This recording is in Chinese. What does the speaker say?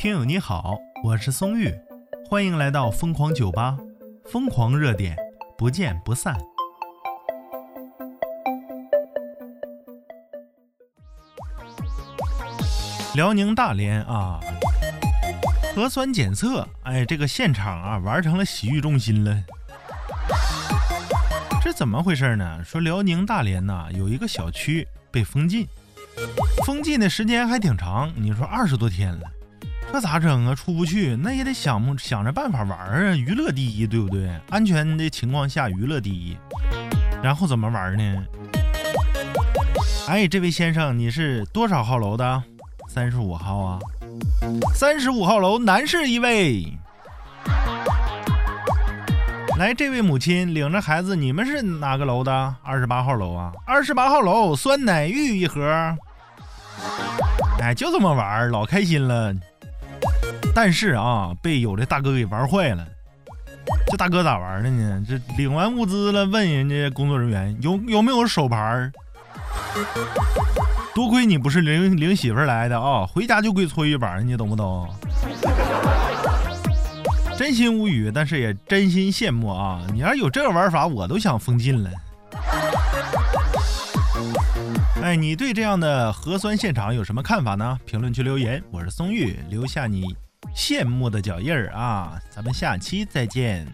听友你好，我是松玉，欢迎来到疯狂酒吧，疯狂热点，不见不散。辽宁大连啊，核酸检测，哎，这个现场啊，玩成了洗浴中心了。这怎么回事呢？说辽宁大连呐，有一个小区被封禁，封禁的时间还挺长，你说二十多天了。这咋整啊？出不去，那也得想想着办法玩啊！娱乐第一，对不对？安全的情况下，娱乐第一。然后怎么玩呢？哎，这位先生，你是多少号楼的？三十五号啊。三十五号楼，男士一位。来，这位母亲领着孩子，你们是哪个楼的？二十八号楼啊。二十八号楼，酸奶浴一盒。哎，就这么玩，老开心了。但是啊，被有的大哥给玩坏了。这大哥咋玩的呢？这领完物资了，问人家工作人员有有没有手牌儿。多亏你不是领领媳妇来的啊，回家就跪搓衣板，你懂不懂？真心无语，但是也真心羡慕啊！你要有这个玩法，我都想封禁了。哎，你对这样的核酸现场有什么看法呢？评论区留言，我是松玉，留下你。羡慕的脚印儿啊！咱们下期再见。